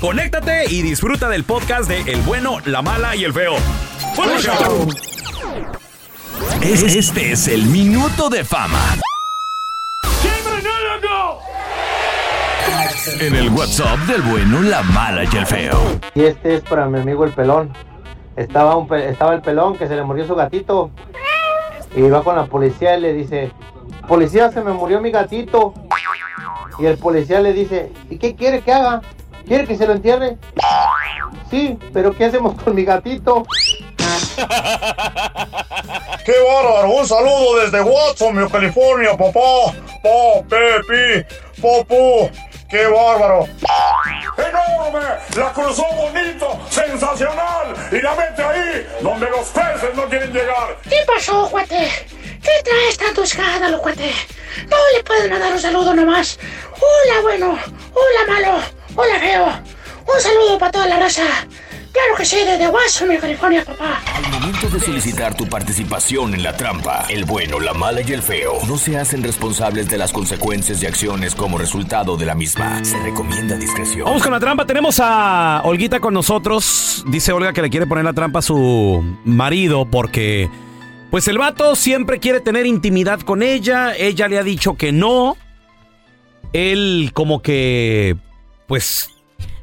conéctate y disfruta del podcast de El bueno, la mala y el feo. ¡Buen show! Es- Este es el minuto de fama. En el WhatsApp del bueno, la mala y el feo. Y este es para mi amigo el pelón. Estaba, un pe- estaba el pelón que se le murió su gatito. Y va con la policía y le dice, policía, se me murió mi gatito. Y el policía le dice, ¿y qué quiere que haga? ¿Quiere que se lo entierre? Sí, pero ¿qué hacemos con mi gatito? ¡Qué bárbaro! Un saludo desde Watsonville, California, papá. Pa, Pepi, Popu. ¡Qué bárbaro! ¡Enorme! ¡La cruzó bonito! ¡Sensacional! ¡Y la mete ahí! Donde los peces no quieren llegar. ¿Qué pasó, cuate? ¿Qué traes tanto escándalo, cuate? No le pueden mandar un saludo nomás. Hola, bueno. Hola, malo. Hola, feo. Un saludo para toda la raza. Claro que sí, desde Watsonville, California, papá. Al momento de solicitar tu participación en la trampa, el bueno, la mala y el feo no se hacen responsables de las consecuencias y acciones como resultado de la misma. Se recomienda discreción. Vamos con la trampa. Tenemos a Olguita con nosotros. Dice Olga que le quiere poner la trampa a su marido porque, pues el vato siempre quiere tener intimidad con ella. Ella le ha dicho que no. Él como que, pues,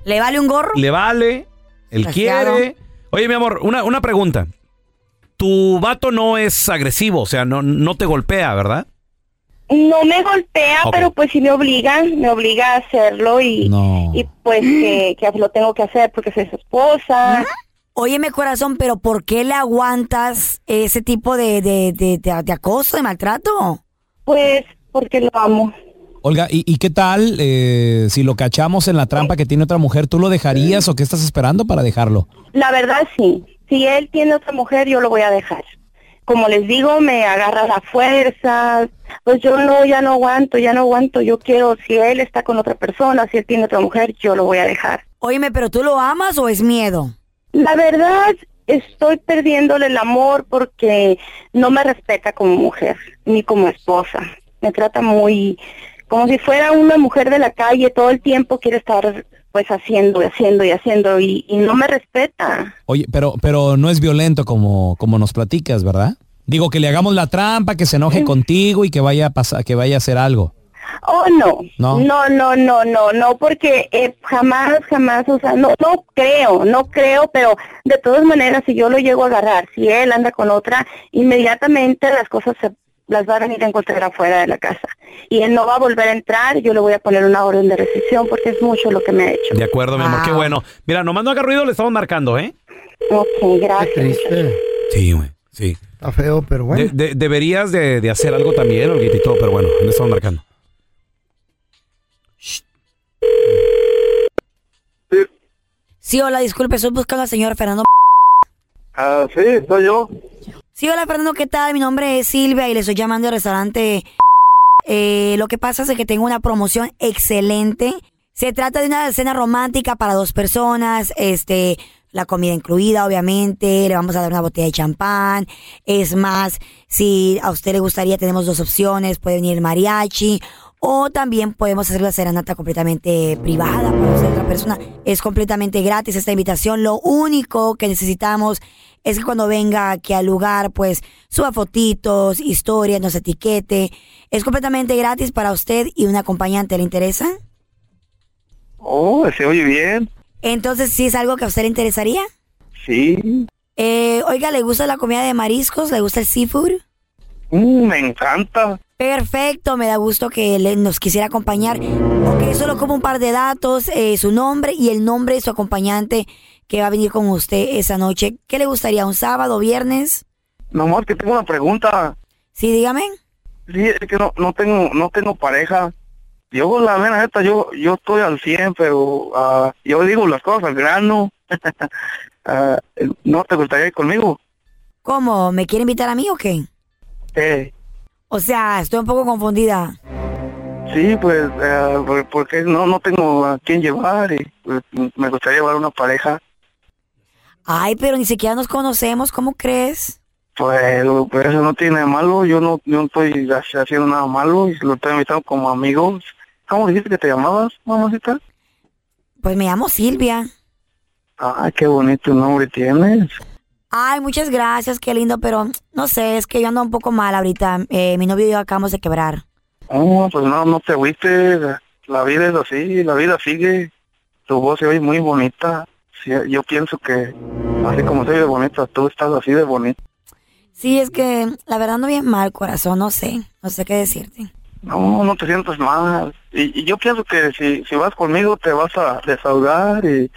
¿Le vale un gorro? le vale. Él Desgraciado. quiere. Oye, mi amor, una, una pregunta. Tu vato no es agresivo, o sea, no, no te golpea, ¿verdad? No me golpea, Ok. pero pues sí me obliga, me obliga a hacerlo y, y pues que, que lo tengo que hacer porque soy su esposa. Óyeme, corazón, pero ¿por qué le aguantas ese tipo de, de, de, de- de acoso, de maltrato? Pues porque lo amo. Olga, ¿y, y qué tal eh, si lo cachamos en la trampa que tiene otra mujer? ¿Tú lo dejarías o qué estás esperando para dejarlo? La verdad sí, si él tiene otra mujer yo lo voy a dejar. Como les digo, me agarra la fuerza, pues yo no, ya no aguanto, ya no aguanto, yo quiero, si él está con otra persona, si él tiene otra mujer, yo lo voy a dejar. Óyeme, pero ¿tú lo amas o es miedo? La verdad, estoy perdiéndole el amor porque no me respeta como mujer, ni como esposa. Me trata muy como si fuera una mujer de la calle, todo el tiempo quiere estar pues haciendo y haciendo y haciendo y, y no me respeta. Oye, pero, pero no es violento como, como nos platicas, ¿verdad? Digo, que le hagamos la trampa, que se enoje contigo y que vaya a pasar, que vaya a hacer algo. Oh, no. No. No, no, no, no, no, porque eh, jamás, jamás, o sea, no, no creo, no creo, pero de todas maneras, si yo lo llego a agarrar, si él anda con otra, inmediatamente las cosas se las va a venir a encontrar afuera de la casa. Y él no va a volver a entrar, yo le voy a poner una orden de restricción porque es mucho lo que me ha hecho. De acuerdo, mi amor, qué bueno. Mira, nomás no haga ruido, le estamos marcando, ¿eh? Ok, gracias. Sí, güey, sí. Está feo, pero bueno. De- de- deberías de, de hacer algo también, Olguita y todo, pero bueno, le estamos marcando. Sí, hola, disculpe, estoy buscando al señor Fernando. Ah, sí, soy yo. Sí, hola Fernando, ¿qué tal? Mi nombre es Silvia y le estoy llamando al restaurante. Eh, lo que pasa es que tengo una promoción excelente. Se trata de una cena romántica para dos personas, este, la comida incluida, obviamente. Le vamos a dar una botella de champán. Es más, si a usted le gustaría, tenemos dos opciones. Puede venir el mariachi o también podemos hacer la serenata completamente privada para usted, otra persona. Es completamente gratis esta invitación. Lo único que necesitamos es que cuando venga aquí al lugar, pues suba fotitos, historias, nos etiquete. Es completamente gratis para usted y un acompañante. ¿Le interesa? Oh, se oye bien. Entonces, ¿sí es algo que a usted le interesaría? Sí. Eh, oiga, ¿le gusta la comida de mariscos? ¿Le gusta el seafood? Mm, me encanta. Perfecto, me da gusto que le- nos quisiera acompañar. Ok, solo como un par de datos, eh, su nombre y el nombre de su acompañante que va a venir con usted esa noche. ¿Qué le gustaría, un sábado, viernes? Nomás que tengo una pregunta. Sí, dígame. Sí, es que no, no tengo no tengo pareja. Yo, la mera neta, yo, yo estoy al 100, pero ah, yo digo las cosas al grano. Ah, ¿No te gustaría ir conmigo? ¿Cómo? ¿Me quiere invitar a mí o qué? Eh, O sea, estoy un poco confundida. sí, pues, por- porque no, no tengo a quién llevar y pues, me gustaría llevar una pareja. Ay, pero ni siquiera nos conocemos, ¿cómo crees? Pues, pues eso no tiene malo, yo no, yo no estoy haci- haciendo nada malo y lo estoy invitando como amigos. ¿Cómo dijiste que te llamabas, mamacita? Pues me llamo Silvia. Ay, qué bonito nombre tienes. Ay, muchas gracias, qué lindo, pero no sé, es que yo ando un poco mal ahorita. Eh, mi novio y yo acabamos de quebrar. Oh, pues no, no te agüites, la vida es así, la vida sigue. Tu voz se oye muy bonita. Sí, yo pienso que así como se oye bonita, tú estás así de bonita. Sí, es que la verdad no bien mal, corazón, no sé, no sé qué decirte. No, no te sientas mal. Y, y yo pienso que si, si vas conmigo te vas a desahogar y,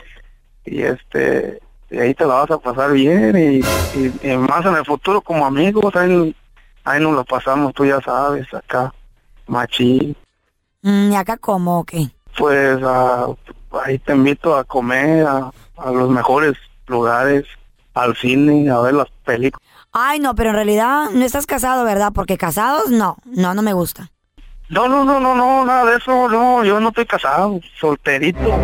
y este y ahí te la vas a pasar bien y, y- y más en el futuro como amigos ahí, ahí nos lo pasamos, tú ya sabes, acá, machín. Mm, ¿Y acá cómo o qué? Pues ah, ahí te invito a comer a, a los mejores lugares, al cine, a ver las películas. Ay, no, pero en realidad no estás casado, ¿verdad? Porque casados, no, no, no me gusta. No, no, no, no, no, nada de eso, no, yo no estoy casado, solterito.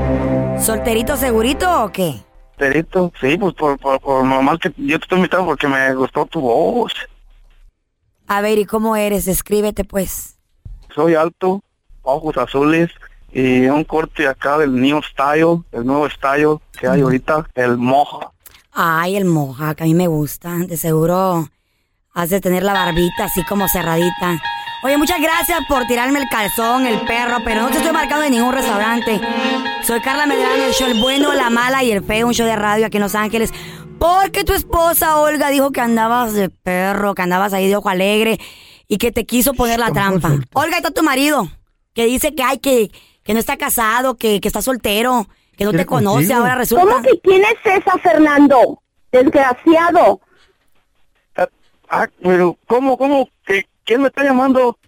¿Solterito segurito o qué? Solterito, sí, pues por, por, por normal que yo te estoy invitando porque me gustó tu voz. A ver, ¿y cómo eres? Descríbete, pues. Soy alto, ojos azules y un corte acá del New Style, el nuevo style que hay ahorita, el moja. Ay, el moja, que a mí me gusta. De seguro has de tener la barbita así como cerradita. Oye, muchas gracias por tirarme el calzón, el perro, pero no te estoy marcando de ningún restaurante. Soy Carla Medrano, el show El Bueno, La Mala y el Feo, un show de radio aquí en Los Ángeles. Porque tu esposa Olga dijo que andabas de perro, que andabas ahí de ojo alegre y que te quiso poner la trampa. Olga, está tu marido, que dice que hay que, que no está casado, que, que está soltero, que no te conoce, ahora resulta. ¿Cómo que quién es esa, Fernando? Desgraciado. Ah, pero ¿cómo, cómo? ¿Qué- ¿Quién me está llamando?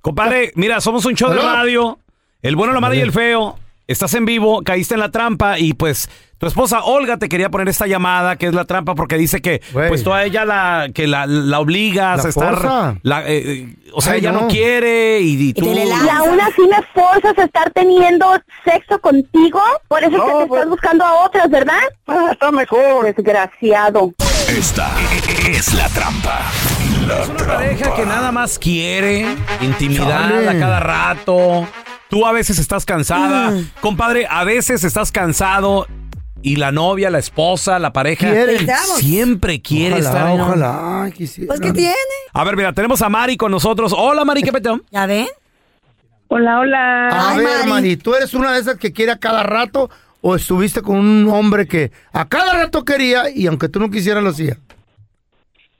Compadre, mira, somos un show de radio. El bueno, la mala y el feo. Estás en vivo, caíste en la trampa y pues tu esposa Olga te quería poner esta llamada que es la trampa porque dice que pues tú a ella la que la, la obligas La a estar la, eh, eh, o sea, Ay, ella no. no. quiere y, y tú Y aún así me forzas a estar teniendo sexo contigo. Por eso es que te estás buscando a otras, ¿verdad? Ah, está mejor. Desgraciado. Esta es la trampa. La Es una pareja que nada más quiere intimidad a cada rato. Tú a veces estás cansada. Mm. Compadre, a veces estás cansado y la novia, la esposa, la pareja Quieren. siempre quiere Ojalá, estar ojalá. Quisiera. Pues, ¿qué tiene? A ver, mira, tenemos a Mari con nosotros. Hola, Mari, ¿qué peteo? ¿Ya ven? Hola, hola. A Ay, ver, Mari. Mari, ¿tú eres una de esas que quiere a cada rato o estuviste con un hombre que a cada rato quería y aunque tú no quisieras lo hacía?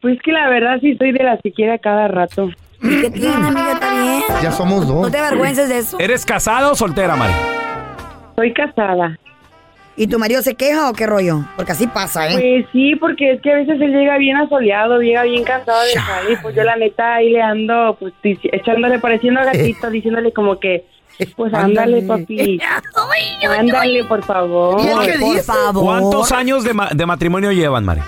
Pues que la verdad sí soy de las que quiere a cada rato. ¿Y qué tiene, amiga? ¿Está bien? Ya somos dos. No te avergüences de eso. ¿Eres casada o soltera, Mari? Soy casada. ¿Y tu marido se queja o qué rollo? Porque así pasa, ¿eh? Pues sí, porque es que a veces él llega bien asoleado, llega bien cansado de salir. Pues yo la neta ahí le ando, pues echándole, pareciendo a gatito, diciéndole como que, pues ándale, papi. Ándale, por favor. por favor. ¿Cuántos años de, ma- de matrimonio llevan, Mari?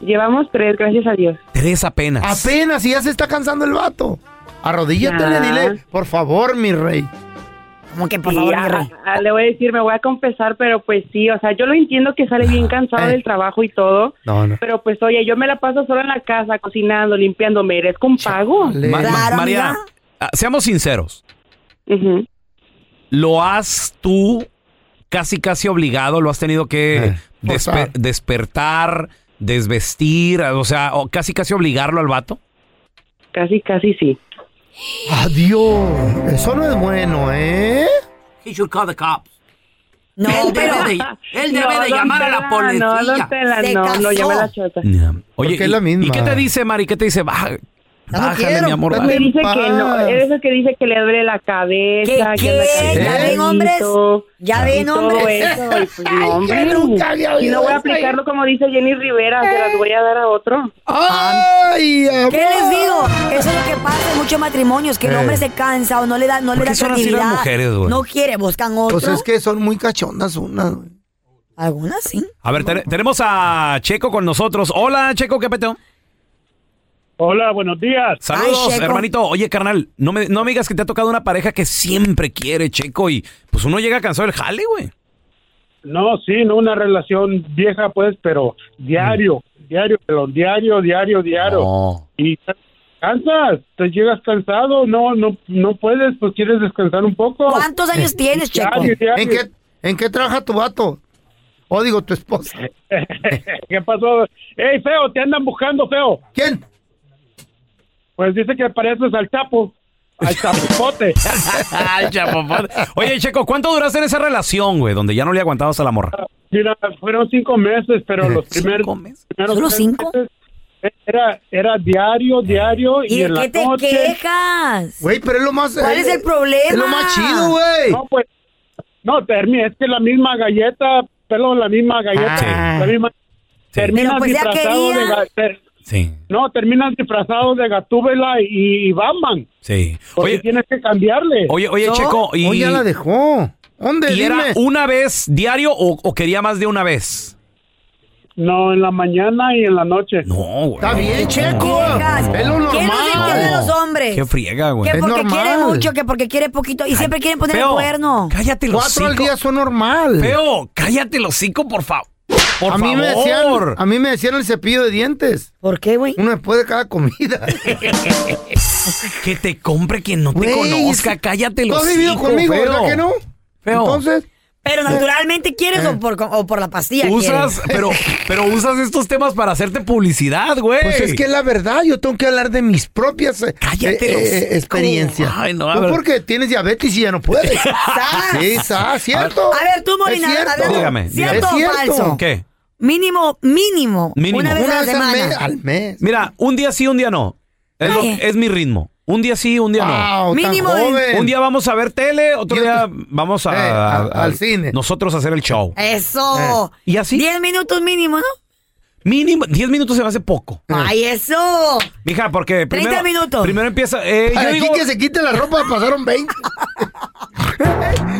Llevamos tres, gracias a Dios. Tres apenas. Apenas, y ya se está cansando el vato. Arrodíllate, Ya. dile, por favor, mi rey. Como que por Sí, favor, ah, mi rey. ah, le voy a decir, me voy a confesar, pero pues sí, o sea, yo lo entiendo que sale bien cansado Eh. del trabajo y todo. No, no. Pero pues oye, yo me la paso sola en la casa, cocinando, limpiando, merezco un pago. Ma- ma- María, ah, seamos sinceros. ¿Lo has tú casi, casi obligado? ¿Lo has tenido que despe- forzar. despertar, desvestir? O sea, o casi, casi obligarlo al vato. Casi, casi sí. Adiós. Eso no es bueno, ¿eh? He should call the cops. No, él pero- debe de, él No, debe de llamar a la policía. No, no, no, casó. llame a la chota. Oye, Porque es y- la misma. ¿y qué te dice, Mari? ¿Qué te dice? Bájale, quiero, mi amor. pues, Me dice que no, es eso que dice que le duele la cabeza, ¿Qué, que qué? ¿Ya ven, hombres? ¿Ya y ven, todo hombres? eso, y pues no, hombre. nunca había Si oído no voy a aplicarlo como dice Jenny Rivera, se las voy a dar a otro. ¡Ay, amor! ¿Qué les digo? Eso es lo que pasa en muchos matrimonios, que el Eh. hombre se cansa o no le da, no le ¿Por da qué son así las creatividad. mujeres, güey? no quiere, buscan otro. Pues es que son muy cachondas unas. güey. Algunas sí. A ver, te- tenemos a Checo con nosotros. Hola, Checo, ¿qué peteo? Hola, buenos días. Saludos, Ay, hermanito. Oye, carnal, no me, no me digas que te ha tocado una pareja que siempre quiere, Checo, y pues uno llega cansado del jale, güey. No, sí, no una relación vieja, pues, pero diario, diario, pero diario, diario, diario. No. Y cansas, te llegas cansado, no, no, no puedes, pues quieres descansar un poco. ¿Cuántos años tienes, Checo? Diario, diario. ¿En qué, ¿En qué trabaja tu vato? O digo, tu esposa. ¿Qué pasó? ¡Ey, feo! Te andan buscando, feo. ¿Quién? Pues dice que pareces al Chapo. Al chapopote. Ay, chapopote. Oye, Checo, ¿cuánto duraste en esa relación, güey? Donde ya no le aguantabas a la morra. Mira, fueron cinco meses, pero los primeros, primeros ¿Solo tres cinco? meses Era, era diario, diario. ¿Y, ¿Y de en la qué te noche- quejas? Güey, pero es lo más. ¿Cuál es el problema? Es lo más chido, güey. No, pues. No, termina, es que la misma galleta, pelo, la misma galleta, Ah. la misma. Terminas Pero pues disfrazado de Sí. No, terminas disfrazado de Gatúbela y, y Batman. Sí. Porque tienes que cambiarle. Oye, oye, Checo, y... Oh, ya la dejó. ¿Dónde? ¿Y era una vez diario o, o quería más de una vez? No, en la mañana y en la noche. No, güey. Está bien, Checo. Es lo ¿Quién no se entiende de los normal. hombres? Qué friega, güey. Que Es porque normal. quiere mucho, que porque quiere poquito. Y siempre quieren poner el Feo, cuerno. Cállate los Cuatro al día son normal. Feo, cállate los cinco, por favor. Por a mí favor. me decían, a mí me decían el cepillo de dientes. ¿Por qué, güey? Uno después de cada comida. Que te compre quien no te conozca. Cállate Tú los has vivido conmigo, feo. ¿verdad que no? Feo. Entonces, Pero naturalmente quieres o, por, o por la pastilla Usas, quieres. pero, pero usas estos temas para hacerte publicidad, güey. pues es que es la verdad, yo tengo que hablar de mis propias eh, Cállate eh, eh, experiencias. Ay, no, Tú ver. porque tienes diabetes y ya no puedes. ¡Sas! sí, ¿sabes? ¿Cierto? A ver, tú, Molina, a ver, Dígame, ¿cierto dígame. o Es cierto. falso? ¿Qué? Mínimo, mínimo, Mínimo. Una vez Una a la vez al mes, al mes. Mira, un día sí, un día no. Es, lo- Ay. es mi ritmo. Un día sí, un día no. Wow, Mínimo de- joven. Un día vamos a ver tele, otro día vamos a, Eh, a- a- al cine. Nosotros a hacer el show. Eso. Eh. ¿Y así? Diez minutos mínimo, ¿no? Mínimo, 10 minutos se me hace poco. Ay, eso. Mija, porque primero... 30 minutos. Primero empieza... eh, yo digo... que se quite la ropa pasaron 20.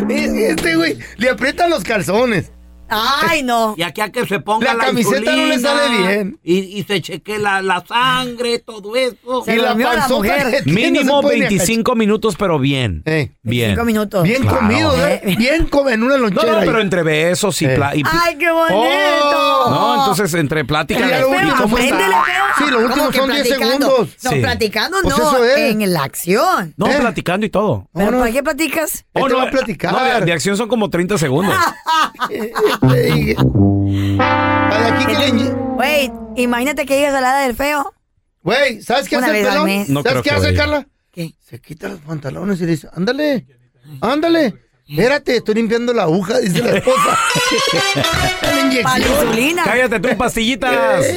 Es que este güey le aprietan los calzones. Ay, no. Y aquí a que se ponga La la, camiseta no le sale bien. Y, y se cheque la, la sangre, todo eso. Se y la la mujer. Mínimo no se puede ni 25 minutos, pero bien. Eh. Bien. Cinco minutos. Bien Claro. comido, ¿eh? Bien come en una lonchera. no, pero entre besos y... Eh. y pl- Ay, qué bonito. Oh. no, entonces entre plática... Pero lo último. Sí, lo último ¿Cómo que son 10 platicando? segundos. No, Sí. platicando Pues no, eso es. en la acción. No, ¿Eh? platicando y todo. ¿Pero no. para qué platicas? Este va a no, platicar. no, de, de acción son como 30 segundos. De aquí que le Güey, imagínate que llegas a la edad del feo. Güey, ¿sabes qué Una hace el vez al pelón? mes. No ¿Sabes creo qué que hace, vaya. Carla? ¿Qué? Se quita los pantalones y le dice, ándale, ándale. Espérate, estoy limpiando la aguja, dice la esposa. la inyección. insulina. Cállate tú, pastillitas.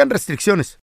aplican restricciones.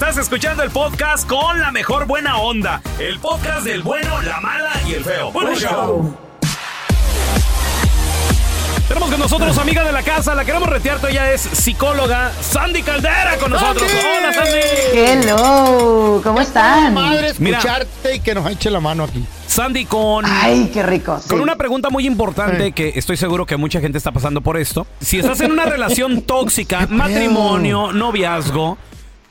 Estás escuchando el podcast con la mejor buena onda. El podcast del bueno, la mala y el feo. Bueno, show. Tenemos con nosotros amiga de la casa, la queremos retear, ella es psicóloga Sandy Caldera con nosotros. Hola Sandy. Hello, ¿cómo están? Madre, Mira. escucharte y que nos eche la mano aquí. Sandy con Ay, qué rico. Con una pregunta muy importante que estoy seguro que mucha gente está pasando por esto. Si estás en una relación tóxica, matrimonio, noviazgo,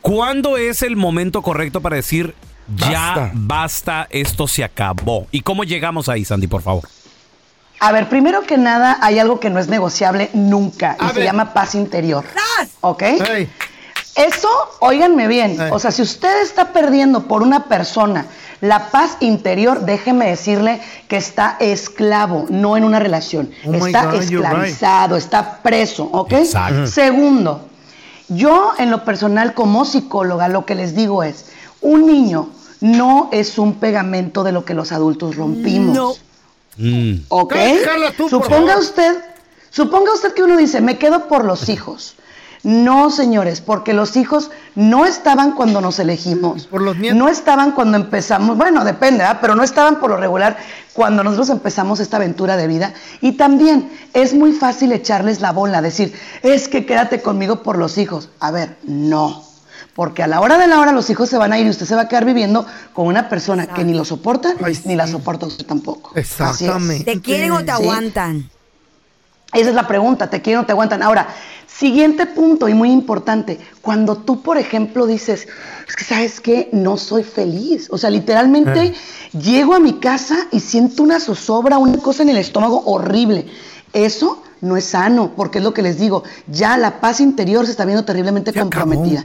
¿cuándo es el momento correcto para decir ya basta, esto se acabó? ¿Y cómo llegamos ahí, Sandy, por favor? A ver, primero que nada, hay algo que no es negociable nunca y se llama paz interior. ¿Ok? Eso, óiganme bien, o sea, si usted está perdiendo por una persona la paz interior, déjeme decirle que está esclavo, no en una relación. Oh está God, esclavizado, está preso, ¿ok? Exacto. Segundo, yo en lo personal como psicóloga lo que les digo es, un niño no es un pegamento de lo que los adultos rompimos. No. ¿Ok? Tú, por suponga usted, suponga usted que uno dice, me quedo por los hijos. No, señores, porque los hijos no estaban cuando nos elegimos. Por los nietos. No estaban cuando empezamos, bueno, depende, ¿ah? pero no estaban por lo regular cuando nosotros empezamos esta aventura de vida. Y también es muy fácil echarles la bola, decir, es que quédate conmigo por los hijos. A ver, no. Porque a la hora de la hora los hijos se van a ir y usted se va a quedar viviendo con una persona que ni lo soporta ni la soporta usted tampoco. Así es. Exactamente. ¿Te quieren o te Sí. aguantan? Esa es la pregunta, ¿te quieren o te aguantan? Ahora, siguiente punto y muy importante, cuando tú, por ejemplo, dices, es que sabes qué, no soy feliz, o sea, literalmente Eh. llego a mi casa y siento una zozobra, una cosa en el estómago horrible. Eso no es sano, porque es lo que les digo, ya la paz interior se está viendo terriblemente comprometida.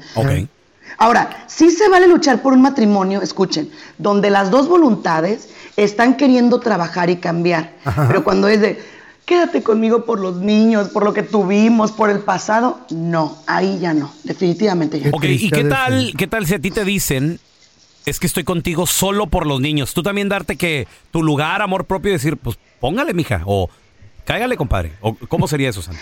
Ahora, sí se vale luchar por un matrimonio, escuchen, donde las dos voluntades están queriendo trabajar y cambiar. Ajá. Pero cuando es de, quédate conmigo por los niños, por lo que tuvimos, por el pasado, no, ahí ya no, definitivamente ya. no. Ok, ¿y qué tal, qué tal si a ti te dicen, es que estoy contigo solo por los niños? Tú también darte que tu lugar, amor propio y decir, pues póngale, mija, o cáigale, compadre. O, ¿Cómo sería eso, Sandy?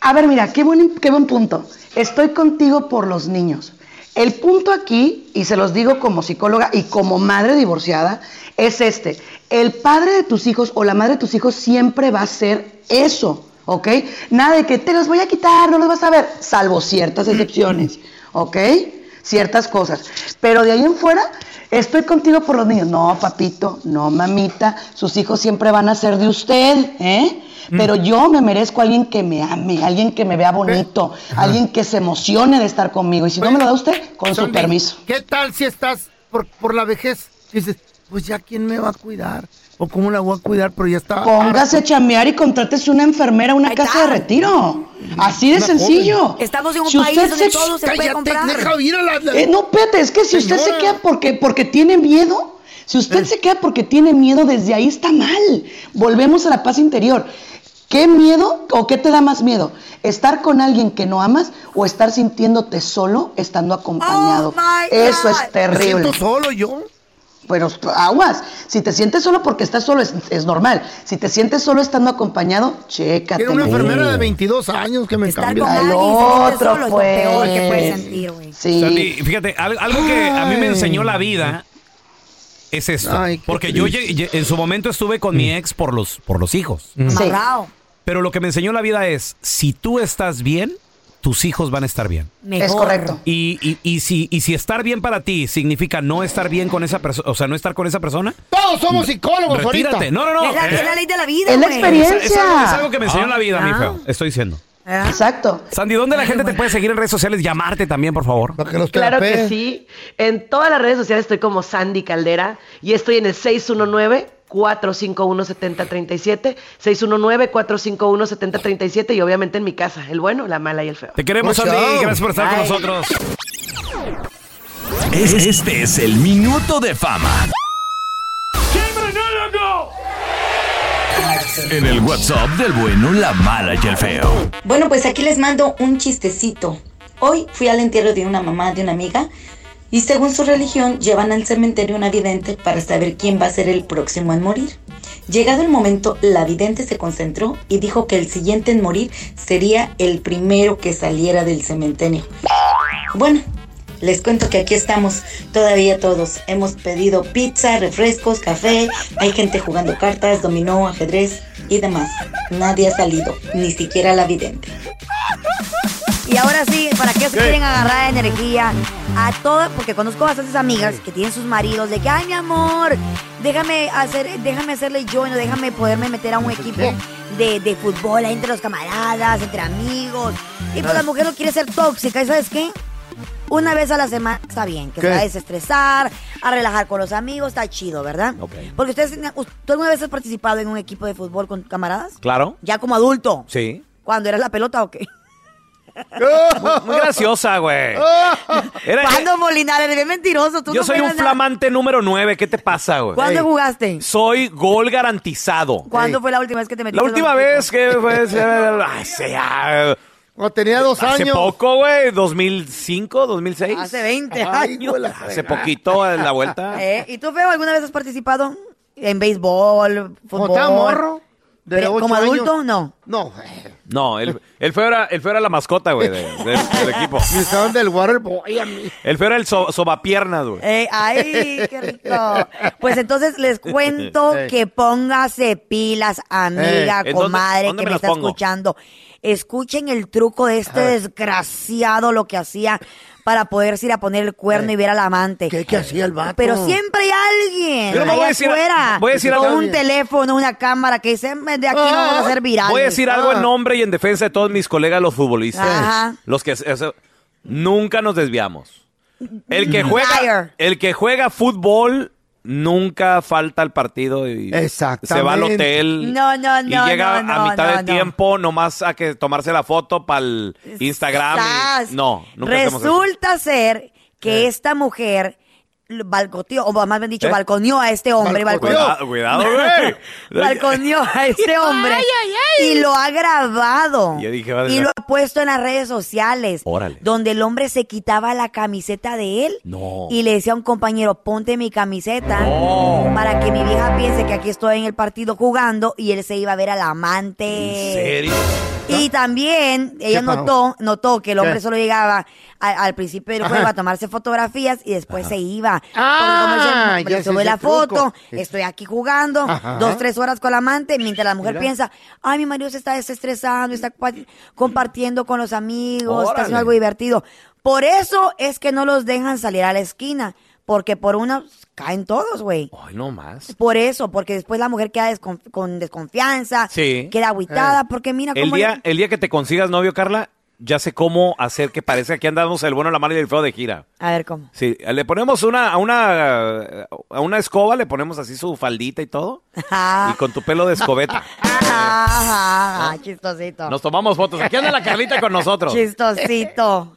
A ver, mira, qué buen, qué buen punto. Estoy contigo por los niños. El punto aquí, y se los digo como psicóloga y como madre divorciada, es este. El padre de tus hijos o la madre de tus hijos siempre va a ser eso, ¿ok? Nada de que te los voy a quitar, no los vas a ver, salvo ciertas excepciones, ¿ok? Ciertas cosas. Pero de ahí en fuera, estoy contigo por los niños. No, papito, no, mamita, sus hijos siempre van a ser de usted, ¿eh? Pero yo me merezco a alguien que me ame, alguien que me vea bonito, alguien que se emocione de estar conmigo. Y si no me lo da usted, con su permiso. ¿Qué tal si estás por, por la vejez? Dices, pues ya quién me va a cuidar. O cómo la voy a cuidar, pero ya está. Póngase a chamear y contrátese una enfermera, una casa de retiro. Así de Una sencillo. joven. Estamos en un Si país usted donde se- todo se puede comprar. deja oír a la- la- Eh, no, espérate, es que si usted se queda porque, porque tiene miedo, si usted se queda porque tiene miedo, desde ahí está mal. Volvemos a la paz interior. ¿Qué miedo o qué te da más miedo? ¿Estar con alguien que no amas o estar sintiéndote solo estando acompañado? Eso es terrible. Me siento solo yo. Pero aguas, si te sientes solo porque estás solo es, es normal. Si te sientes solo estando acompañado, chécate. Tiene una enfermera de 22 años que me cambió. Al otro, pues. Sí. Sandy, fíjate, al- algo que a mí me enseñó la vida es esto. Ay, qué porque yo llegué- en su momento estuve con mi ex por los, por los hijos. Pero lo que me enseñó la vida es, si tú estás bien, tus hijos van a estar bien. Mejor. Es correcto. Y, y, y si, y si estar bien para ti significa no estar bien con esa persona, o sea, no estar con esa persona, Todos somos psicólogos retírate. ahorita. No, no, no. Es la, Eh, es la ley de la vida, Es la experiencia. es, es algo, es algo que me enseñó la vida, mi Ah. feo. Estoy diciendo. Exacto. Sandy, ¿dónde la gente te puede seguir en redes sociales? Llamarte también, por favor. Para que los Claro que sí. En todas las redes sociales estoy como Sandy Caldera y estoy en el 619-451-7037, 619-451-7037 y obviamente en mi casa, el bueno, la mala y el feo. Te queremos, Mucho. Sandy. Gracias por estar con nosotros. Es- Este es el minuto de fama. En el WhatsApp del bueno, la mala y el feo. Bueno, pues aquí les mando un chistecito. Hoy fui al entierro de una mamá de una amiga y según su religión llevan al cementerio una vidente para saber quién va a ser el próximo en morir. Llegado el momento, la vidente se concentró y dijo que el siguiente en morir sería el primero que saliera del cementerio. Bueno, les cuento que aquí estamos, todavía todos. Hemos pedido pizza, refrescos, café, hay gente jugando cartas, dominó, ajedrez y demás. Nadie ha salido, ni siquiera la vidente. Y ahora sí, ¿para qué se quieren agarrar energía? A todas, porque conozco bastantes amigas que tienen sus maridos de que, ay, mi amor, déjame hacer, déjame hacerle yo, no déjame poderme meter a un equipo de, de fútbol ahí entre los camaradas, entre amigos. Y pues la mujer no quiere ser tóxica, ¿y sabes qué? Una vez a la semana está bien, que ¿Qué? se va a desestresar, a relajar con los amigos, está chido, ¿verdad? Porque ustedes, ¿tú alguna vez has participado en un equipo de fútbol con camaradas? Claro. Ya como adulto. Sí. ¿Cuándo eras la pelota o qué? Muy graciosa, güey. Era- ¿Cuándo Molinares? Bien mentiroso. Tú Yo no soy un juegas nada. flamante número 9. ¿Qué te pasa, güey? ¿Cuándo Ey. jugaste? Soy gol garantizado. ¿Cuándo fue la última vez que te metiste? La última vez que fue... Ay, sea, Cuando tenía dos Hace años. poco, güey. 2005, 2006. equipo? Hace 20 Ay, años. la Hace poquito en la vuelta. ¿Eh? ¿Y tú, Feo, alguna vez has participado en béisbol, fútbol? Estaba morro. De ¿Como años. adulto? No. No. No, el, el feo era, el feo era la mascota, güey, de- de- del equipo. Me usaban del Waterboy a mí. El feo era el so, sobapiernas, güey. Eh, ay, qué rico. Pues entonces les cuento que póngase pilas, amiga, Ey. ¿En dónde- comadre, dónde que me está pongo? escuchando. Escuchen el truco de este desgraciado, lo que hacía para poderse ir a poner el cuerno y ver al amante. ¿Qué, qué hacía el vato? Pero siempre hay alguien Yo allá voy a decir- afuera voy a decir con algo. un teléfono, una cámara que dice, de aquí no vamos a hacer viral. Voy a decir algo Ah. en nombre y en defensa de todos mis colegas los futbolistas. Ajá. Los que o sea, nunca nos desviamos. El que Mm. juega Liar. el que juega fútbol nunca falta al partido y Exactamente. se va al hotel No, no, y no, llega no, a mitad no, del no. tiempo nomás a que tomarse la foto para el Instagram. y- no, nunca. Resulta ser que esta mujer balcoteó, o más bien dicho, ¿Eh? balconeó a este hombre. Balconeó. Cuidado, güey. balconeó a este hombre y lo ha grabado. Ya dije, Y lo ha puesto en las redes sociales. Órale. Donde el hombre se quitaba la camiseta de él No. y le decía a un compañero, ponte mi camiseta No. para que mi vieja piense que aquí estoy en el partido jugando y él se iba a ver al amante. ¿En serio? Y también ella notó, notó que el hombre ¿Qué? solo llegaba al principio del Ajá. juego a tomarse fotografías y después se iba. Ah, como dice, ya sube la foto, estoy aquí jugando, Ajá. dos, tres horas con la amante, mientras la mujer Mira. piensa, ay, mi marido se está desestresando, está pa- compartiendo con los amigos, está haciendo algo divertido. Por eso es que no los dejan salir a la esquina, porque por una caen todos, güey. Ay, no más. Por eso, porque después la mujer queda desconf- con desconfianza, Sí. queda agüitada, Eh. porque mira El cómo... día, el día que te consigas novio, Carla, ya sé cómo hacer que parezca que andamos el bueno, la mala y el feo de gira. A ver, ¿cómo? Sí, le ponemos una, a una, a una escoba, le ponemos así su faldita y todo, y con tu pelo de escobeta. Ajá, ajá, chistosito. Nos tomamos fotos. Aquí anda la Carlita con nosotros. Chistosito.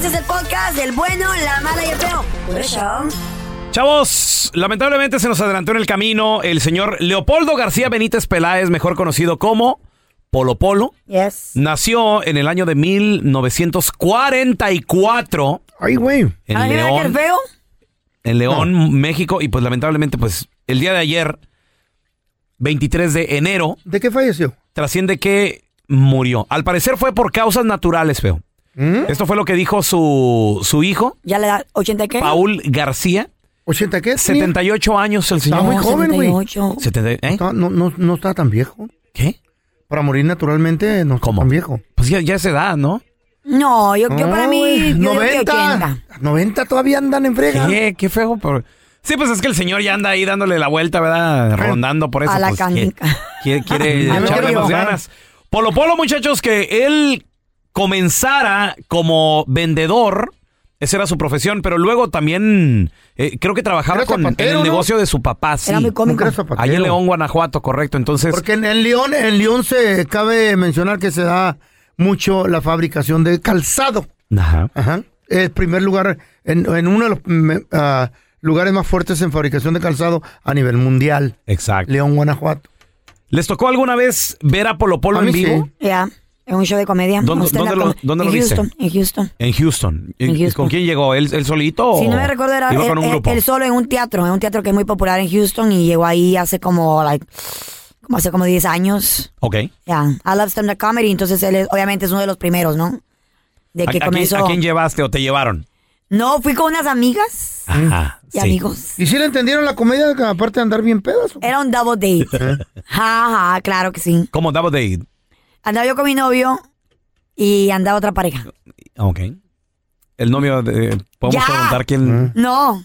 Este es el podcast del bueno, la mala y el feo. Por eso. Chavos, lamentablemente se nos adelantó en el camino el señor Leopoldo García Benítez Peláez, mejor conocido como Polo Polo. Yes. Nació en el año de 1944. Ay, güey. En ¿Ah, mira que el León, feo? en León, México. Y pues lamentablemente, pues el día de ayer, 23 de enero, ¿De qué falleció? trasciende que murió. Al parecer fue por causas naturales, feo. ¿Mm? Esto fue lo que dijo su, su hijo, ¿Ya le da 80 qué? Paul García. ¿80 qué? tenía? 78 años el señor. Está muy joven, güey. 78. 70, ¿eh? No, no, no está tan viejo. ¿Qué? Para morir naturalmente no está tan viejo. Pues ya, ya es edad, ¿no? No, yo, yo para mí. yo digo que 90. 80. 90 todavía andan en frega. ¿Qué? Qué feo. Por... Sí, pues es que el señor ya anda ahí dándole la vuelta, ¿verdad? Rondando por eso. A la pues, canica. Quiere, quiere me echarle más ganas. Polo Polo, muchachos, que él comenzara como vendedor. Esa era su profesión, pero luego también eh, creo que trabajaba con, en el ¿no? negocio de su papá. Sí. Era muy cómico. Ahí en León, Guanajuato, correcto. Entonces, Porque en, en León, en León se cabe mencionar que se da mucho la fabricación de calzado. Ajá. Ajá. El primer lugar, en, en uno de los ah, lugares más fuertes en fabricación de calzado a nivel mundial. Exacto. León, Guanajuato. ¿les tocó alguna vez ver a Polo Polo A en vivo? sí. Ya, en un show de comedia. ¿Dónde- lo- dónde en lo viste? Houston, en Houston. En Houston. ¿Y- En y Houston. ¿Con quién llegó? ¿Él, él solito? Si o no me recuerdo, era él, solo en un teatro, en un teatro que es muy popular en Houston y llegó ahí hace como, like, como hace como 10 años. Ok. Ya, I love stand-up comedy, entonces él es- obviamente es uno de los primeros, ¿no? De ¿A, que a quién, comenzó. a quién llevaste o te llevaron? No, fui con unas amigas Ajá. y sí. amigos. ¿Y si le entendieron la comedia aparte de andar bien pedos? Era un double date. Ja, ja, claro que sí. ¿Cómo double date? Andaba yo con mi novio y andaba otra pareja. Ok. El novio, de, ¿podemos Ya. preguntar quién? No,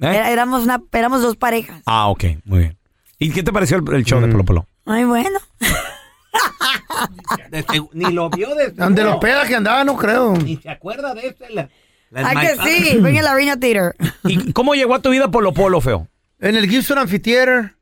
¿Eh? era- éramos, una, éramos dos parejas. Ah, ok, muy bien. ¿Y qué te pareció el, el show de Mm. Polo Polo? Ay, bueno. Ni lo vio de De los pedas que andaba, no creo. Ni se acuerda de este. La, la Ay, que enmaizada. sí, ven en la Arena Theater. ¿Y cómo llegó a tu vida Polo Polo, feo? En el Gibson Amphitheater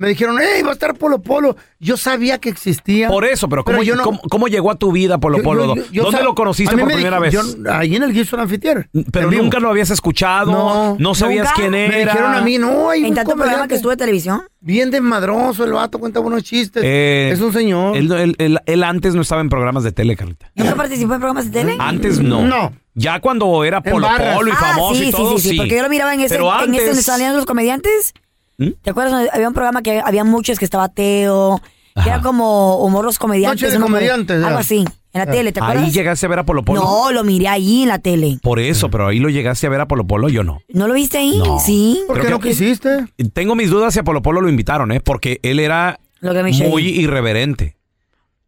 me dijeron, hey, va a estar Polo Polo. Yo sabía que existía. Por eso, pero ¿cómo, Pero yo no- cómo, cómo llegó a tu vida Polo Yo- Polo? yo- yo- yo ¿Dónde lo conociste por me primera vez? yo- ahí en el Gibson Amphitheater. pero en nunca lo habías escuchado, no, No, sabías ¿nunca? quién Me era. dijeron a mí, no, hay En tanto programa que estuvo de televisión. Bien desmadroso, el vato cuenta buenos chistes. Eh, es un señor. Él, él- él- él antes no estaba en programas de tele, Carlita. ¿Nunca participó en programas de tele? Antes no. No. Ya cuando era En Polo. Polo y ah, famoso sí, y todo, sí, sí, sí, porque yo lo miraba en ese, Pero en ese donde salían los comediantes. ¿Mm? ¿Te acuerdas? donde Había un programa que había muchos que estaba Teo, que Ajá. era como humor los comediantes. Noche de no comediantes, ya. Algo así, en la tele, ¿te acuerdas? Ahí llegaste a ver a Polo Polo. No, lo miré ahí en la tele. Por eso, pero ahí lo llegaste a ver a Polo Polo, yo no. ¿No lo viste ahí? No. Sí. ¿Por Creo qué no que- quisiste? Tengo mis dudas si a Polo Polo lo invitaron, ¿eh? Porque él era Lo que me muy irreverente.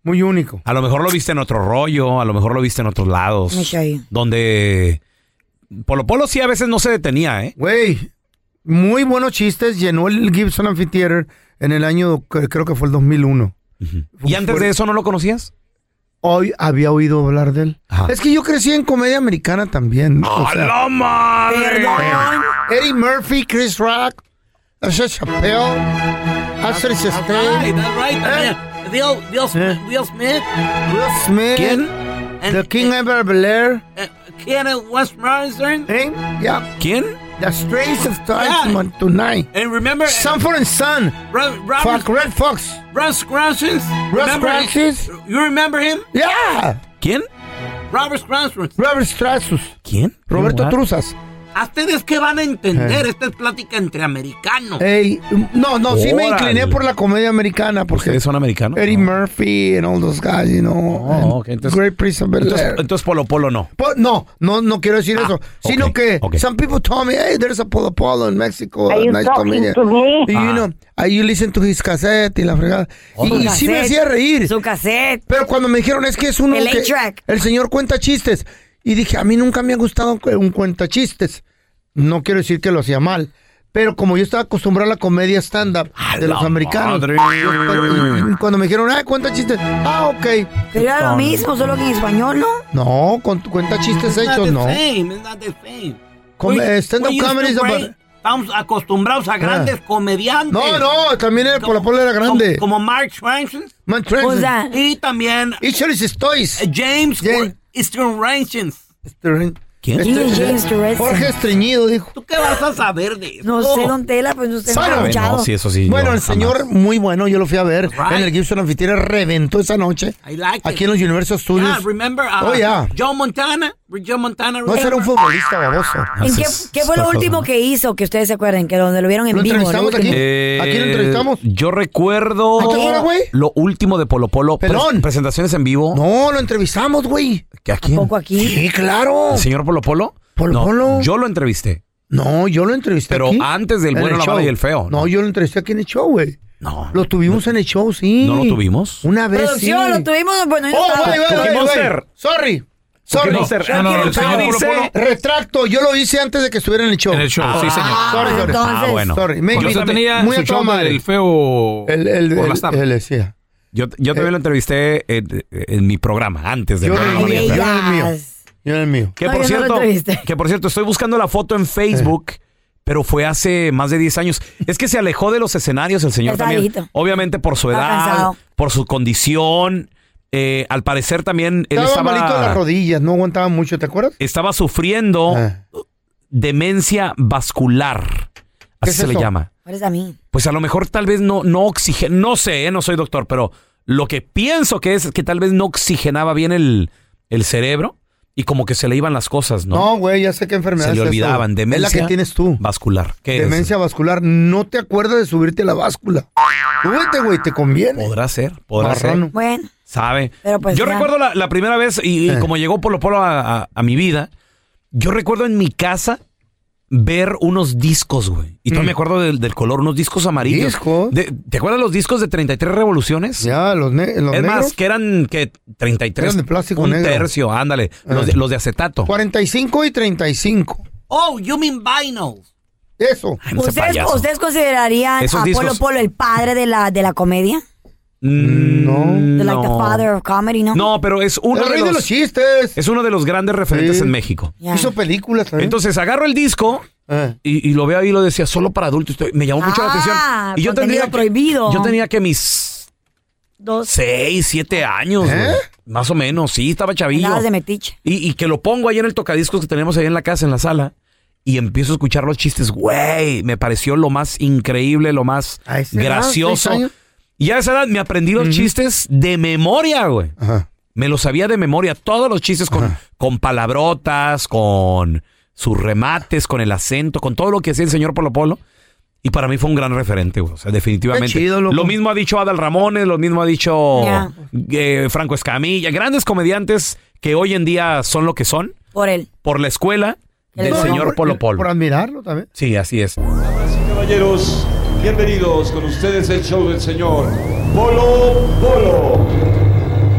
Muy único. A lo mejor lo viste en otro rollo, a lo mejor lo viste en otros lados. Me. Donde Polo Polo sí a veces no se detenía, ¿eh? Güey, muy buenos chistes. Llenó el Gibson Amphitheater en el año, creo que fue el 2001. ¿Y antes de eso no lo conocías? hoy había oído hablar de él. Es que yo crecí en comedia americana también. o sea, la madre! Eddie Murphy, Chris Rock, Asher Chappelle, Asher right. también. Will, Will, Smith, Will Smith. Will Smith. ¿Quién? The King Ever Belair. Eh, ¿Quién es Wes Morrison? ¿Eh? Yeah. ¿Quién? The Straits of Time Yeah. Tonight. And remember... Sanford and Son. Ro- Robert, Fuck, Red Fox. Russ Scranton. Russ. You remember him? Yeah. ¿Quién? Robert Scranton. Robert Strasus. ¿Quién? Roberto? Truzas. ¿A ustedes qué van a entender? Eh. Esta es plática entre americanos. Ey, no, no, sí me incliné por la comedia americana porque ¿Ustedes son americanos? Eddie Murphy and all those guys, you know. Oh, and ok, entonces- Great Prince of Bel Entonces, entonces Polo Polo no. Po- no, no, no quiero decir eso, sino ok, que ok. some people told me, hey, there's a Polo Polo in Mexico, Are you nice talking to me? Y, you Ah. know, I you listen to his cassette y la fregada. Su y, y sí me hacía reír. Su cassette. Pero cuando me dijeron, es que es uno El que A-track. el señor cuenta chistes. Y dije, a mí nunca me ha gustado un cuenta chistes. No quiero decir que lo hacía mal. Pero como yo estaba acostumbrado a la comedia stand-up de los americanos. cuando me dijeron, ah, cuenta chistes. Ah, ok. Pero era lo mismo, solo que en español, ¿no? No, con, cuenta chistes It's not hechos, the no. it's not the eh, stand-up comedy is about- Estamos acostumbrados a grandes comediantes. No, no, también el Polo Polo era grande. Como, como Mark Swanson. Sea, Y también Y Charles Stoys. eh, James James. Eastern Ranchins. ¿Quién? Este. Jorge Estreñido dijo. ¿Tú qué vas a saber de eso? no sé, don Tela, pues usted no ha Bueno, escuchado. No, sí, eso sí. Bueno, yo el jamás. señor muy bueno, yo lo fui a ver Right. en el Gibson Anfitrión, reventó esa noche. I like it. Aquí en los Universal Studios. Yeah, remember uh, Oh, yeah. Joe Montana? Joe Montana. No, ese era un remember? futbolista baboso. ¿En qué, qué fue lo último todo. que hizo que ustedes se acuerden? Que donde lo vieron en ¿Lo vivo. entrevistamos aquí? Eh, ¿A quién entrevistamos? Yo recuerdo ¿A quién era, güey? lo último de Polo Polo. Pelón. presentaciones en vivo. No, lo entrevistamos, güey. ¿Que ¿A quién? ¿Poco aquí? Sí, claro. ¿El señor Polo Polo? Polo No, Polo. Yo lo entrevisté. No, yo lo entrevisté Pero aquí. antes del En bueno, el la mala y el feo. No, yo lo entrevisté aquí en el show, güey. No. Lo tuvimos en el show, sí. ¿No lo tuvimos? Una vez Producción, sí. lo tuvimos, bueno, yo Oh, estaba. güey, güey. Sorry. Sorry. Ah, no, no, el señor Polo Polo. Retracto, yo lo hice antes de que estuviera en el show. En el show, sí, señor. Sorry, sorry. entonces- Ah, bueno. Sorry. Maybe- usted tenía muy su show madre. del feo El, el, por el- las tardes. el- decía. Yo, yo también lo entrevisté en, en mi programa, antes de Yo en el Polo mío, Polo. yo Yo en el mío. Que No, por yo no lo cierto, entrevisté. que por cierto, estoy buscando la foto en Facebook, pero fue hace más de 10 años. Es que se alejó de los escenarios el señor Está también. viejito. Obviamente por su Está edad, cansado. por su condición. eh, al parecer también él Estaba malito de las estaba, rodillas, no aguantaba mucho, ¿te acuerdas? estaba sufriendo Ah. demencia vascular. ¿Qué Así es se le eso? llama. Parece a mí. Pues a lo mejor tal vez no, no oxigena, no sé, eh, no soy doctor, pero lo que pienso que es que tal vez no oxigenaba bien el, el cerebro y como que se le iban las cosas, ¿no? No, güey, ya sé qué enfermedad se le es eso. olvidaban. Es Demencia la que tienes tú. vascular. ¿Qué es? Demencia vascular. No te acuerdas de subirte a la báscula. Súbete, güey, te conviene. Podrá ser, podrá ser. Bueno, Sabe. Pero pues yo ya. recuerdo la, la primera vez, y, y Eh. como llegó Polo Polo a, a- a mi vida, yo recuerdo en mi casa ver unos discos, güey. Y todavía Mm. me acuerdo del, del color, unos discos amarillos. ¿Discos? De- ¿Te acuerdas los discos de 33 revoluciones? Ya, los, ne- los es negros. más, que eran que 33. Eran de plástico un negro. tercio, ándale. Los, de, Ah. los de acetato. 45 y 35. Oh, you mean vinyls. Eso. Ay, no sea ¿ustedes, payaso. ¿ustedes considerarían Esos a discos- Polo Polo el padre de la, de la comedia? Mm, No. De like the no. father of comedy, ¿no? No, pero es uno El de rey de los, los chistes. es uno de los grandes referentes Sí. en México. Ya. Hizo películas también. Entonces agarro el disco Eh. y, y lo veo ahí y lo decía solo para adultos. Estoy- Me llamó mucho la Ah, atención. Y yo contenido tendría que- prohibido. yo tenía que mis Dos. 6, 7 años, ¿Eh? güey. Más o menos, sí, estaba chavillo. Nada de metiche. Y, y que lo pongo ahí en el tocadiscos que tenemos ahí en la casa, en la sala. Y empiezo a escuchar los chistes, güey. Me pareció lo más increíble, lo más ¿A esa edad, gracioso. seis años? Y a esa edad me aprendí los chistes de memoria, güey. Ajá. Me los sabía de memoria. Todos los chistes con, con palabrotas, con sus remates, con el acento, con todo lo que hacía el señor Polo Polo. Y para mí fue un gran referente, güey. O sea, definitivamente. Chido, lo mismo ha dicho Adal Ramones, lo mismo ha dicho eh, Franco Escamilla. Grandes comediantes que hoy en día son lo que son Por él. por la escuela del No, señor por, Polo Polo. Por admirarlo también. Sí, así es. Caballeros, bienvenidos con ustedes el show del señor Polo Polo.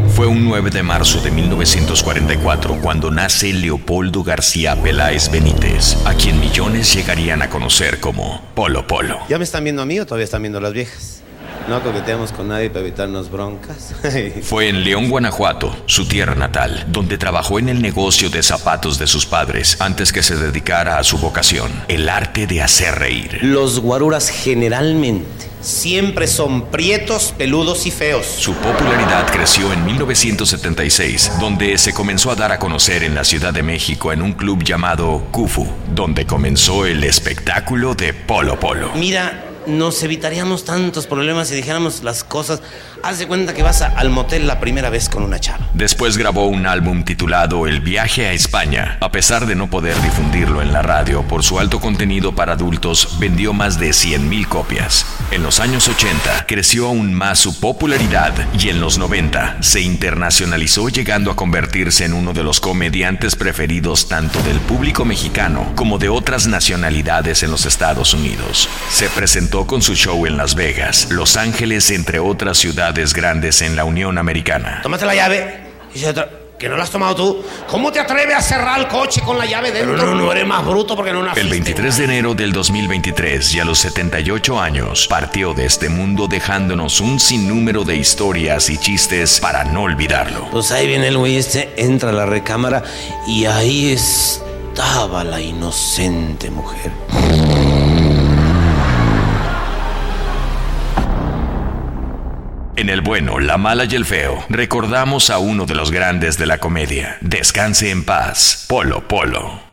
Fue un 9 de marzo de 1944 cuando nace Leopoldo García Peláez Benítez, a quien millones llegarían a conocer como Polo Polo. ¿Ya me están viendo a mí o todavía están viendo a las viejas? No coqueteamos con nadie para evitarnos broncas. Fue en León, Guanajuato, su tierra natal, donde trabajó en el negocio de zapatos de sus padres antes que se dedicara a su vocación, el arte de hacer reír. Los guaruras generalmente siempre son prietos, peludos y feos. Su popularidad creció en 1976, donde se comenzó a dar a conocer en la Ciudad de México en un club llamado Kufu, donde comenzó el espectáculo de Polo Polo. Mira, nos evitaríamos tantos problemas si dijéramos las cosas. Haz de cuenta que vas al motel la primera vez con una chava. Después grabó un álbum titulado El viaje a España. A pesar de no poder difundirlo en la radio por su alto contenido para adultos, vendió más de 100.000 copias. En los años 80 creció aún más su popularidad y en los 90 se internacionalizó llegando a convertirse en uno de los comediantes preferidos tanto del público mexicano como de otras nacionalidades en los Estados Unidos. Se presentó con su show en Las Vegas, Los Ángeles, entre otras ciudades grandes en la Unión Americana. Tómate la llave. Que no la has tomado tú. ¿Cómo te atreves a cerrar el coche con la llave dentro? no, no eres más bruto porque no naciste. El 23 de enero del 2023 y a los 78 años partió de este mundo dejándonos un sinnúmero de historias y chistes para no olvidarlo. Pues ahí viene el güey este, entra a la recámara y ahí estaba la inocente mujer. En el bueno, la mala y el feo, recordamos a uno de los grandes de la comedia. Descanse en paz, Polo Polo.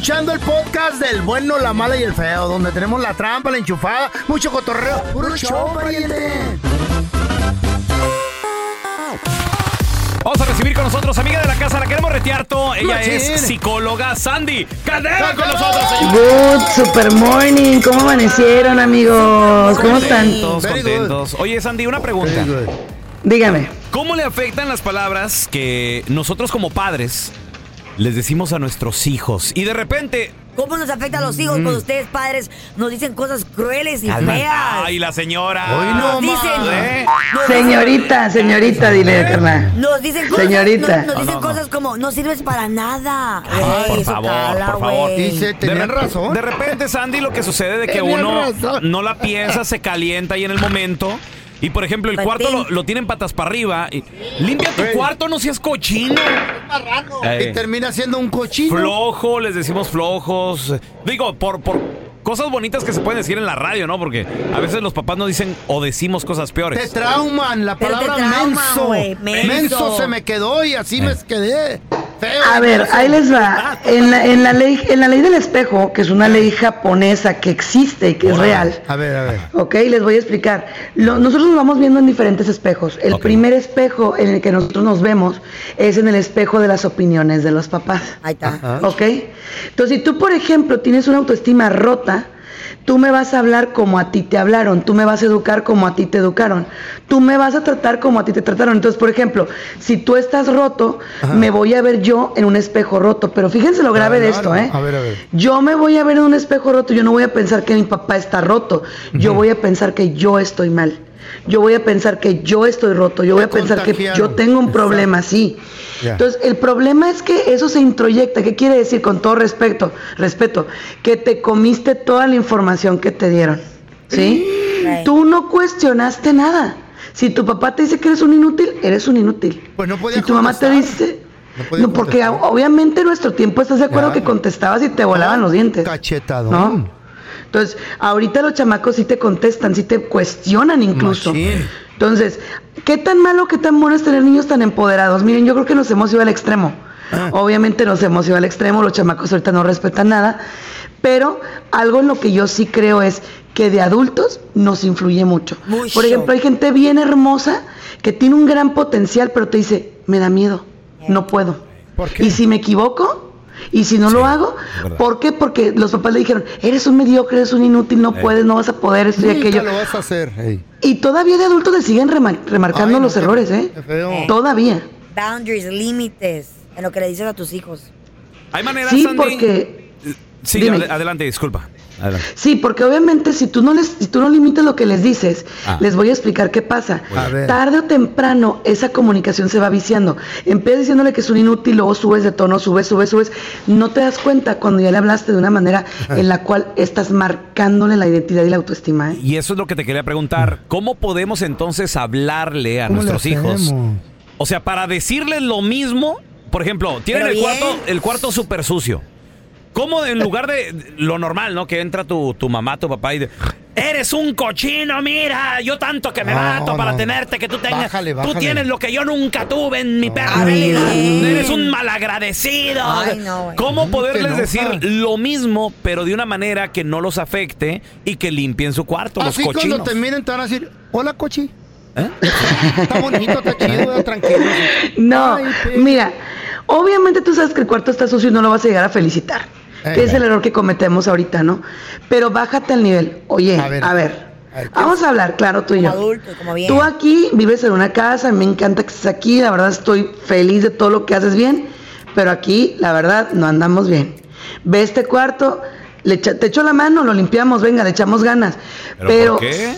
Escuchando el podcast del bueno, la mala y el feo, donde tenemos la trampa, la enchufada, mucho cotorreo. ¡Puro show, pariente! Vamos a recibir con nosotros, amiga de la casa, la queremos retearto. Ella Machín. es psicóloga Sandy Caldera con nosotros, señor. Good, super morning. ¿Cómo amanecieron, amigos? ¿Cómo están? Contentos, contentos. Oye, Sandy, una pregunta. Dígame. ¿Cómo le afectan las palabras que nosotros como padres les decimos a nuestros hijos? Y de repente... ¿Cómo nos afecta a los hijos cuando ustedes, padres, nos dicen cosas crueles y Calma. feas? Ay, la señora. Hoy no Nos dicen-. ¿Eh? nos Señorita, señorita, dile, carnal. Nos dicen cosas, Señorita. Nos, nos No, dicen no, no. cosas como, no sirves para nada. Ay, por eso favor, cala, por favor. Dice, de, razón. de repente, Sandy, lo que sucede de que uno razón. no la piensa, se calienta ahí en el momento. Y por ejemplo, el cuarto lo, lo tienen patas para arriba. y- limpia tu cuarto, no seas cochino. Y termina siendo un cochino. Flojo, les decimos flojos. Digo, por, por cosas bonitas que se pueden decir en la radio, ¿no? Porque a veces los papás nos dicen o decimos cosas peores. Te trauman la palabra trauman, menso. menso. se me quedó y así me quedé. Feo. A ver, ahí les va. En la, en la ley, en la ley del espejo, que es una ley japonesa que existe y que es real. A ver, a ver. Ok, les voy a explicar. Lo- nosotros nos vamos viendo en diferentes espejos. El primer espejo en el que nosotros nos vemos es en el espejo de las opiniones de los papás. Ahí está. ¿Ok? Entonces, si tú, por ejemplo, tienes una autoestima rota, Tú me vas a hablar como a ti te hablaron, tú me vas a educar como a ti te educaron, tú me vas a tratar como a ti te trataron. Entonces, por ejemplo, si tú estás roto, me voy a ver yo en un espejo roto. Pero fíjense lo grave de esto, ¿eh? A ver, a ver. Yo me voy a ver en un espejo roto, yo no voy a pensar que mi papá está roto, yo voy a pensar que yo estoy mal. Yo voy a pensar que yo estoy roto, yo voy a pensar que yo tengo un problema así. Ya. Entonces, el problema es que eso se introyecta. ¿Qué quiere decir? Con todo respeto, respeto, que te comiste toda la información que te dieron. ¿Sí? Tú no cuestionaste nada. Si tu papá te dice que eres un inútil, eres un inútil. Pues no podía Si tu mamá te dice... No porque obviamente en nuestro tiempo estás de acuerdo Claro. que contestabas y te volaban los dientes. Cachetadón. ¿No? Entonces, ahorita los chamacos sí te contestan, sí te cuestionan incluso. Machín. Entonces, ¿qué tan malo, qué tan bueno es tener niños tan empoderados? Miren, yo creo que nos hemos ido al extremo. Ah. Obviamente nos hemos ido al extremo, los chamacos ahorita no respetan nada, pero algo en lo que yo sí creo es que de adultos nos influye mucho. Por ejemplo, hay gente bien hermosa que tiene un gran potencial, pero te dice, me da miedo, no puedo. Y si me equivoco, y si no lo hago. ¿por qué? Porque los papás le dijeron, eres un mediocre, eres un inútil, no Eh. puedes, no vas a poder, esto y aquello. lo vas a hacer. ey. Y todavía de adultos le siguen remar- remarcando Ay, no, los qué- errores, ¿eh? qué feo. Todavía. Boundaries, límites en lo que le dices a tus hijos. Hay maneras, Sí, Sandy? porque... Sí, Dime. adelante, disculpa. Adelante. Sí, porque obviamente si tú no les, si tú no limitas lo que les dices, Ah. les voy a explicar qué pasa. A ver. Tarde o temprano esa comunicación se va viciando. Empiezas diciéndole que es un inútil, luego subes de tono, subes, subes, subes. No te das cuenta cuando ya le hablaste de una manera en la cual estás marcándole la identidad y la autoestima. ¿eh? Y eso es lo que te quería preguntar. ¿Cómo podemos entonces hablarle a ¿Cómo le nuestros hijos? O sea, para decirles lo mismo, por ejemplo, tienen Pero el bien. cuarto, el cuarto súper sucio. ¿Cómo en lugar de lo normal, ¿no? Que entra tu, tu mamá, tu papá y de, eres un cochino, mira, yo tanto que me No, mato para no. tenerte que tú tengas, Bájale, tú tienes lo que yo nunca tuve en mi perra Ay, vida. Eres un malagradecido. Ay, no, güey. ¿Cómo poderles decir lo mismo, pero de una manera que no los afecte y que limpien su cuarto, Así los cuando cochinos? te miren te van a decir, hola, cochi. ¿Eh? Está bonito, está chido, tranquilo. No, Ay, mira, obviamente tú sabes que el cuarto está sucio y no lo vas a llegar a felicitar. Que es el error que cometemos ahorita, ¿no? Pero bájate al nivel. Oye, A a ver. ver, A ver, ¿qué vamos a hablar, claro, tú y Como yo. adulto, como bien. Tú aquí vives en una casa, me encanta que estés aquí, la verdad estoy feliz de todo lo que haces bien, pero aquí, la verdad, no andamos bien. Ve este cuarto, le echa- te echo la mano, lo limpiamos, venga, le echamos ganas. ¿Pero, Pero, por qué?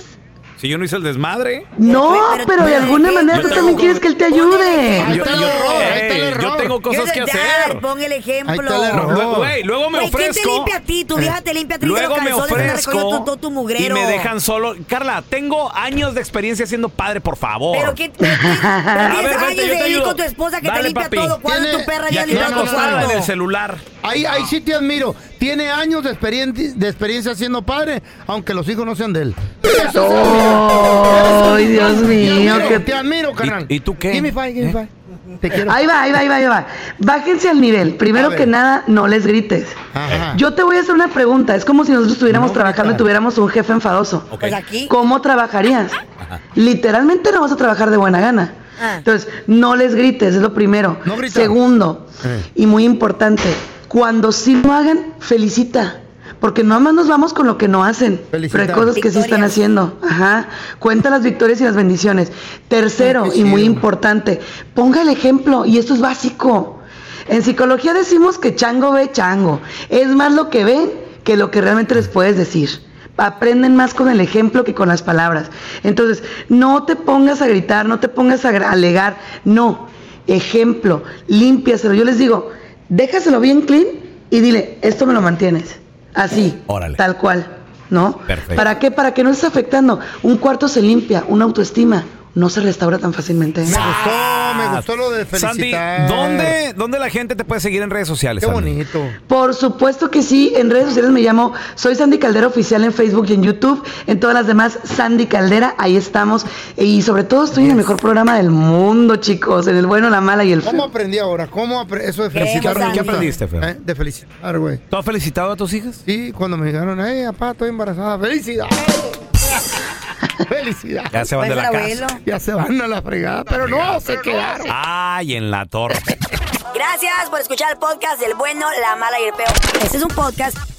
Si yo no hice el desmadre. no, pero de alguna manera tú también quieres que él te ayude. Yo, yo- ey, yo tengo cosas que hacer. Pon el ejemplo. Luego, güey, luego me Güey, ¿quién ofrezco. te limpia a ti? Tu vieja te limpia a ti Luego me ofrezco tu- todo y me dejan solo. Carla, tengo años de experiencia siendo padre, por favor. Pero que A ver, tienes vente, años yo te ayudo. con tu esposa que te limpia todo. ¿Cuándo tu perra ya tu acostada en el celular. Ahí sí te admiro. Tiene años de experiencia, de experiencia siendo padre, aunque los hijos no sean de él. Ay, Dios mío, Te admiro, te admiro, carnal. ¿Y tú qué? Give me five, give me five. Te quiero. Ahí va, ahí va, ahí va, ahí va. Bájense al nivel. Primero que nada, no les grites. Ajá. Yo te voy a hacer una pregunta. Es como si nosotros estuviéramos trabajando y tuviéramos un jefe enfadoso. Pues aquí. ¿Cómo trabajarías? Literalmente no vas a trabajar de buena gana. Ah. Entonces, no les grites, es lo primero. No. Segundo, Eh. y muy importante, cuando sí lo hagan, felicita. Porque nada más nos vamos con lo que no hacen. Felicita. Pero hay cosas que sí están haciendo. Ajá. Cuenta las victorias y las bendiciones. Tercero, y muy importante, ponga el ejemplo. Y esto es básico. En psicología decimos que chango ve chango. Es más lo que ven que lo que realmente les puedes decir. Aprenden más con el ejemplo que con las palabras. Entonces, no te pongas a gritar, no te pongas a alegar. No. Ejemplo, límpiaselo. Yo les digo, déjaselo bien clean y dile, esto me lo mantienes. Así, Órale. tal cual. ¿No? Perfecto. ¿Para qué? Para que no estés afectando. Un cuarto se limpia, una autoestima no se restaura tan fácilmente. ¿eh? Me gustó, me gustó lo de Sandy, felicitar. ¿dónde, ¿dónde la gente te puede seguir en redes sociales? Qué Sandy? bonito. Por supuesto que sí, en redes sociales me llamo, soy Sandy Caldera Oficial en Facebook y en YouTube, en todas las demás Sandy Caldera, ahí estamos. Y sobre todo estoy en el mejor programa del mundo, chicos, en el bueno, la mala y el ¿Cómo feo. aprendí ahora? ¿Cómo apre- eso de ¿Qué, felicitar? Sandy? ¿Qué aprendiste, feo? ¿Eh? De felicitar, güey. ¿Tú has felicitado a tus hijas? Sí, cuando me dijeron, hey, papá, estoy embarazada. ¡Felicidad! ¡Felicidad! Ya se van de la abuelo. casa. Ya se van a la fregada, pero no, se quedaron. Ay, en la torre. Gracias por escuchar el podcast del bueno, la mala y el peor. Este es un podcast